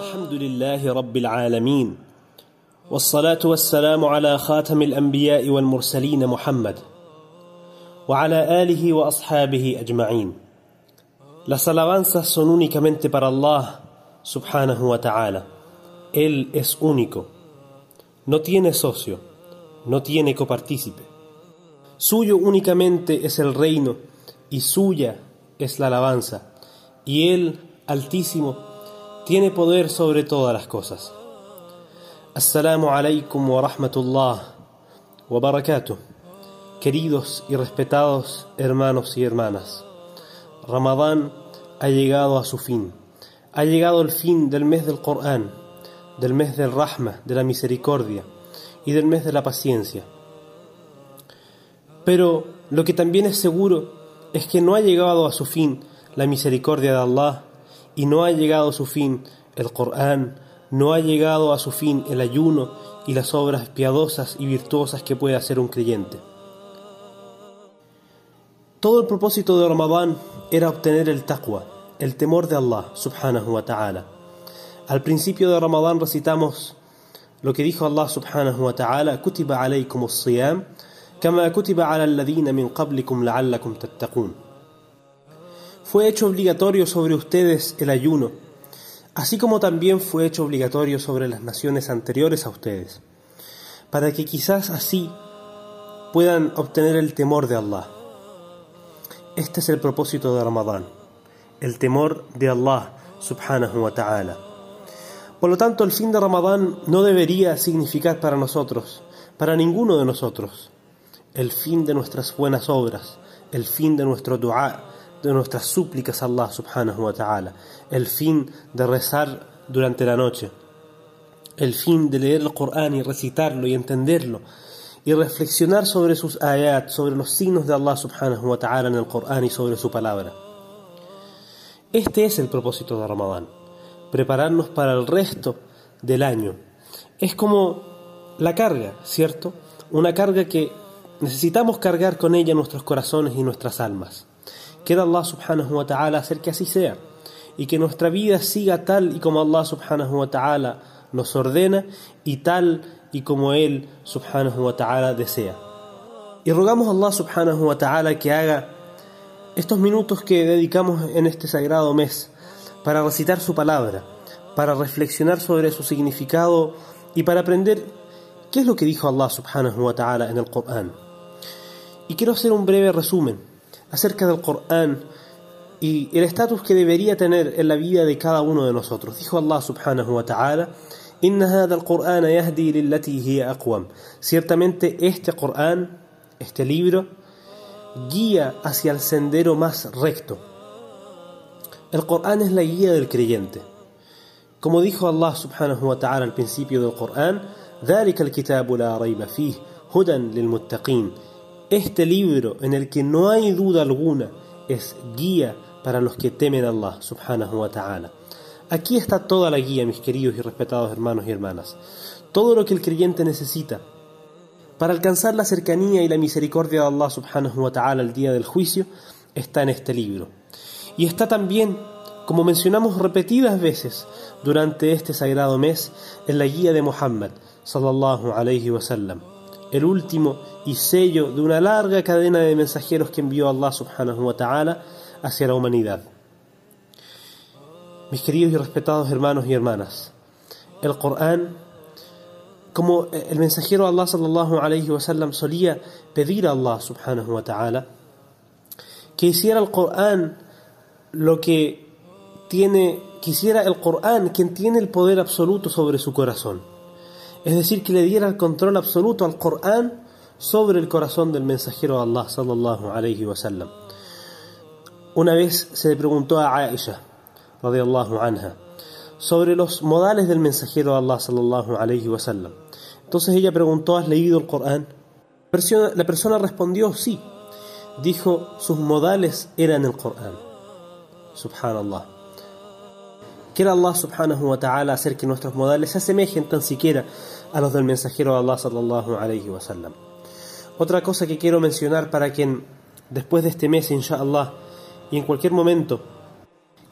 الحمد لله رب العالمين والصلاة والسلام على خاتم الأنبياء والمرسلين محمد وعلى آله وأصحابه أجمعين Las alabanzas son únicamente para Allah subhanahu wa ta'ala. Él es único. No tiene socio, no tiene copartícipe. Suyo únicamente es el reino y suya es la alabanza. Y Él, altísimo, tiene poder sobre todas las cosas. Assalamu alaikum wa rahmatullah wa barakatuh. Queridos y respetados hermanos y hermanas. Ramadán ha llegado a su fin. Ha llegado el fin del mes del Corán, del mes del Rahma, de la misericordia y del mes de la paciencia. Pero lo que también es seguro es que no ha llegado a su fin la misericordia de Allah y no ha llegado a su fin el Corán, no ha llegado a su fin el ayuno y las obras piadosas y virtuosas que puede hacer un creyente. Todo el propósito de Ramadán era obtener el taqwa, el temor de Allah subhanahu wa ta'ala. Al principio de Ramadán recitamos lo que dijo Allah subhanahu wa ta'ala, kutiba alaykum as-siyam Fue hecho obligatorio sobre ustedes el ayuno, así como también fue hecho obligatorio sobre las naciones anteriores a ustedes, para que quizás así puedan obtener el temor de Allah. Este es el propósito de Ramadán, el temor de Allah subhanahu wa ta'ala. Por lo tanto, el fin de Ramadán no debería significar para nosotros, para ninguno de nosotros, el fin de nuestras buenas obras, el fin de nuestro dua, de nuestras súplicas a Allah subhanahu wa ta'ala, el fin de rezar durante la noche, el fin de leer el Corán y recitarlo y entenderlo, y reflexionar sobre sus ayat, sobre los signos de Allah subhanahu wa ta'ala en el Corán y sobre su palabra. Este es el propósito de Ramadán, prepararnos para el resto del año. Es como la carga, ¿cierto? Una carga que necesitamos cargar con ella nuestros corazones y nuestras almas. Queda Allah subhanahu wa ta'ala hacer que así sea y que nuestra vida siga tal y como Allah subhanahu wa ta'ala nos ordena y tal y como Él subhanahu wa ta'ala desea. Y rogamos a Allah subhanahu wa ta'ala que haga estos minutos que dedicamos en este sagrado mes para recitar su palabra, para reflexionar sobre su significado y para aprender qué es lo que dijo Allah subhanahu wa ta'ala en el Corán. Y quiero hacer un breve resumen acerca del Corán y el estatus que debería tener en la vida de cada uno de nosotros. Dijo Allah subhanahu wa ta'ala, Ciertamente este Corán, este libro, guía hacia el sendero más recto. El Corán es la guía del creyente. Como dijo Allah subhanahu wa ta'ala al principio del Corán, Este libro en el que no hay duda alguna es guía para los que temen a Allah subhanahu wa ta'ala. Aquí está toda la guía, mis queridos y respetados hermanos y hermanas. Todo lo que el creyente necesita para alcanzar la cercanía y la misericordia de Allah subhanahu wa ta'ala al día del juicio está en este libro. Y está también, como mencionamos repetidas veces durante este sagrado mes, en la guía de Muhammad sallallahu alayhi wa sallam, el último y sello de una larga cadena de mensajeros que envió Allah subhanahu wa ta'ala hacia la humanidad. Mis queridos y respetados hermanos y hermanas, el Corán, como el mensajero Allah sallallahu alayhi wa sallam solía pedir a Allah subhanahu wa ta'ala, que hiciera el Corán lo que tiene, quisiera el Corán quien tiene el poder absoluto sobre su corazón. Es decir, que le diera el control absoluto al Corán sobre el corazón del mensajero de Allah sallallahu alayhi wa. Una vez se le preguntó a Aisha, radiallahu anha, sobre los modales del mensajero de Allah sallallahu alayhi wa. Entonces ella preguntó, ¿has leído el Corán? La persona respondió, sí. Dijo, sus modales eran el Corán. Subhanallah. Quiera Allah subhanahu wa ta'ala hacer que nuestros modales se asemejen tan siquiera a los del mensajero de Allah sallallahu alayhi wa sallam. Otra cosa que quiero mencionar para quien después de este mes, inshallah, y en cualquier momento,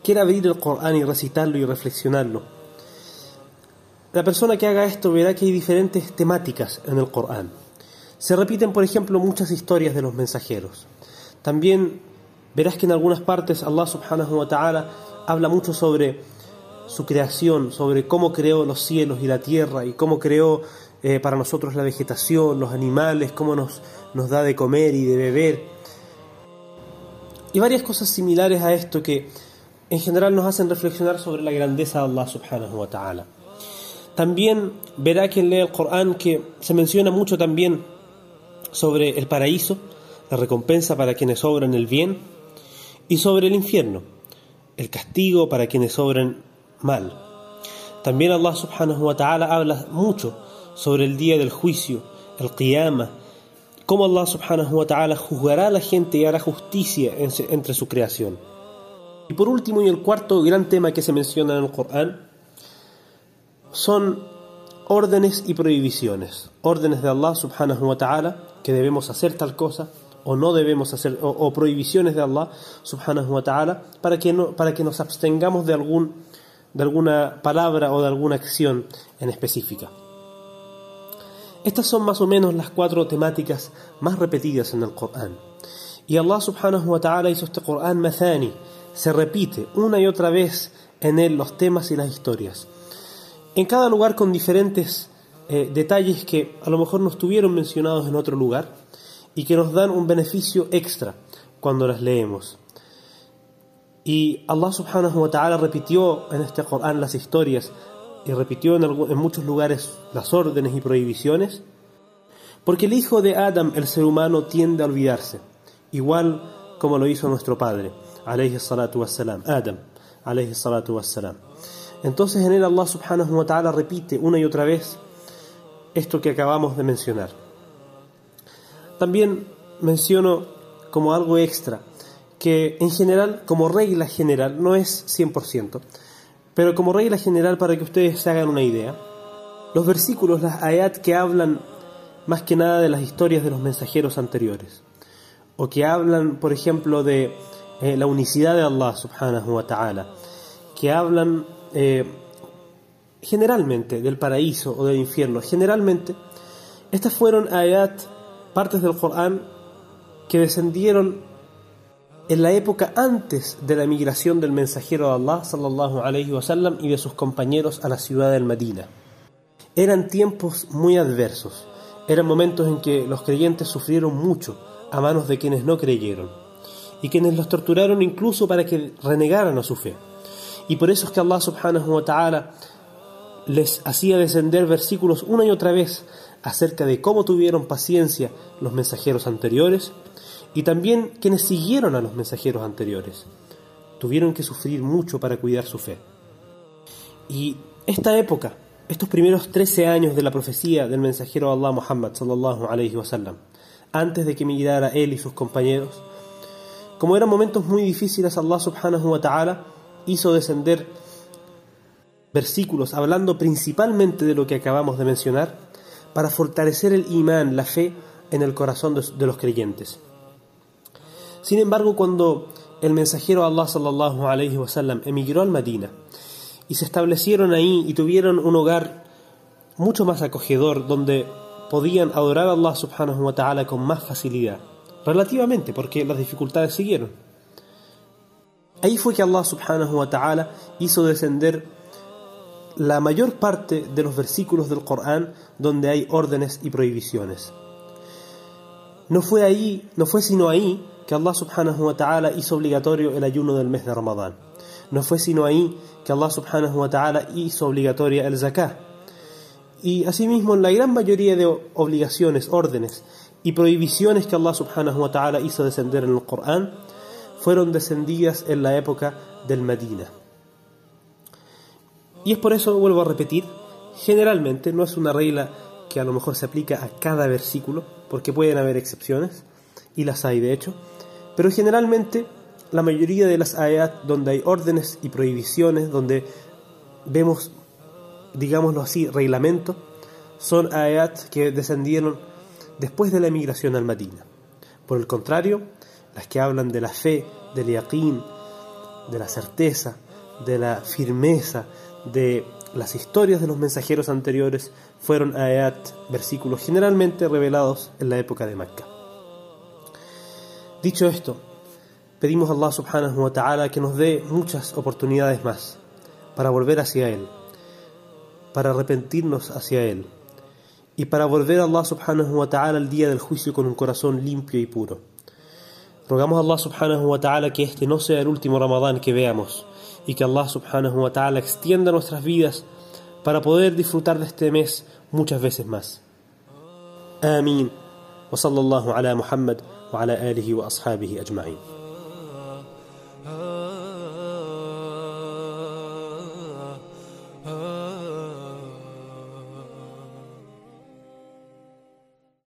quiera abrir el Corán y recitarlo y reflexionarlo, la persona que haga esto verá que hay diferentes temáticas en el Corán. Se repiten, por ejemplo, muchas historias de los mensajeros. También verás que en algunas partes Allah subhanahu wa ta'ala habla mucho sobre su creación, sobre cómo creó los cielos y la tierra y cómo creó eh, para nosotros la vegetación, los animales, cómo nos, nos da de comer y de beber. Y varias cosas similares a esto que en general nos hacen reflexionar sobre la grandeza de Allah subhanahu wa ta'ala. También verá quien lee el Corán que se menciona mucho también sobre el paraíso, la recompensa para quienes obran el bien, y sobre el infierno, el castigo para quienes obran mal. También Allah subhanahu wa ta'ala habla mucho sobre el día del juicio, el qiyamah, cómo Allah subhanahu wa ta'ala juzgará a la gente y hará justicia entre su creación. Y por último, y el cuarto gran tema que se menciona en el Corán, son órdenes y prohibiciones. Órdenes de Allah subhanahu wa ta'ala, que debemos hacer tal cosa, o no debemos hacer, o, prohibiciones de Allah subhanahu wa ta'ala, para que, no, para que nos abstengamos de, algún, de alguna palabra o de alguna acción en específica. Estas son más o menos las cuatro temáticas más repetidas en el Corán. Y Allah subhanahu wa ta'ala hizo este Corán mathani, se repite una y otra vez en él los temas y las historias. En cada lugar con diferentes eh, detalles que a lo mejor no estuvieron mencionados en otro lugar y que nos dan un beneficio extra cuando las leemos. Y Allah subhanahu wa ta'ala repitió en este Corán las historias y repitió en, muchos lugares las órdenes y prohibiciones, porque el hijo de Adam, el ser humano, tiende a olvidarse, igual como lo hizo nuestro padre, alayhi salatu wassalam, Adam, alayhi salatu wassalam. Entonces en él Allah subhanahu wa ta'ala repite una y otra vez esto que acabamos de mencionar. También menciono como algo extra que en general, como regla general, no es 100%, pero como regla general, para que ustedes se hagan una idea, los versículos, las ayat que hablan más que nada de las historias de los mensajeros anteriores, o que hablan, por ejemplo, de eh, la unicidad de Allah subhanahu wa ta'ala, que hablan eh, generalmente del paraíso o del infierno, generalmente, estas fueron ayat, partes del Corán, que descendieron en la época antes de la migración del mensajero de Allah sallallahu alayhi wasallam y de sus compañeros a la ciudad del Medina. Eran tiempos muy adversos, eran momentos en que los creyentes sufrieron mucho a manos de quienes no creyeron y quienes los torturaron incluso para que renegaran a su fe. Y por eso es que Allah subhanahu wa ta'ala les hacía descender versículos una y otra vez acerca de cómo tuvieron paciencia los mensajeros anteriores y también quienes siguieron a los mensajeros anteriores tuvieron que sufrir mucho para cuidar su fe. Y esta época, estos primeros 13 años de la profecía del mensajero Allah Muhammad sallallahu alayhi wasallam, antes de que migrara él y sus compañeros, como eran momentos muy difíciles, Allah subhanahu wa ta'ala hizo descender versículos hablando principalmente de lo que acabamos de mencionar para fortalecer el imán, la fe en el corazón de los creyentes. Sin embargo, cuando el mensajero Allah sallallahu alayhi wasallam emigró al Medina y se establecieron ahí y tuvieron un hogar mucho más acogedor donde podían adorar a Allah subhanahu wa ta'ala con más facilidad, relativamente porque las dificultades siguieron. Ahí fue que Allah subhanahu wa ta'ala hizo descender la mayor parte de los versículos del Corán donde hay órdenes y prohibiciones. No fue ahí, no fue sino ahí que Allah subhanahu wa ta'ala hizo obligatorio el ayuno del mes de Ramadán. No fue sino ahí que Allah subhanahu wa ta'ala hizo obligatoria el zakah. Y asimismo la gran mayoría de obligaciones, órdenes y prohibiciones que Allah subhanahu wa ta'ala hizo descender en el Corán fueron descendidas en la época del Medina. Y es por eso, vuelvo a repetir, generalmente no es una regla que a lo mejor se aplica a cada versículo, porque pueden haber excepciones, y las hay de hecho, pero generalmente la mayoría de las ayat donde hay órdenes y prohibiciones, donde vemos, digámoslo así, reglamento, son ayat que descendieron después de la emigración al Medina. Por el contrario, las que hablan de la fe, del yaqín, de la certeza, de la firmeza, de las historias de los mensajeros anteriores, fueron ayat, versículos generalmente revelados en la época de Mecca. Dicho esto, pedimos a Allah subhanahu wa ta'ala que nos dé muchas oportunidades más para volver hacia Él, para arrepentirnos hacia Él y para volver a Allah subhanahu wa ta'ala el día del juicio con un corazón limpio y puro. Rogamos a Allah subhanahu wa ta'ala que este no sea el último Ramadán que veamos y que Allah subhanahu wa ta'ala extienda nuestras vidas para poder disfrutar de este mes muchas veces más. Amén. وصلى الله على محمد وعلى آله وأصحابه أجمعين.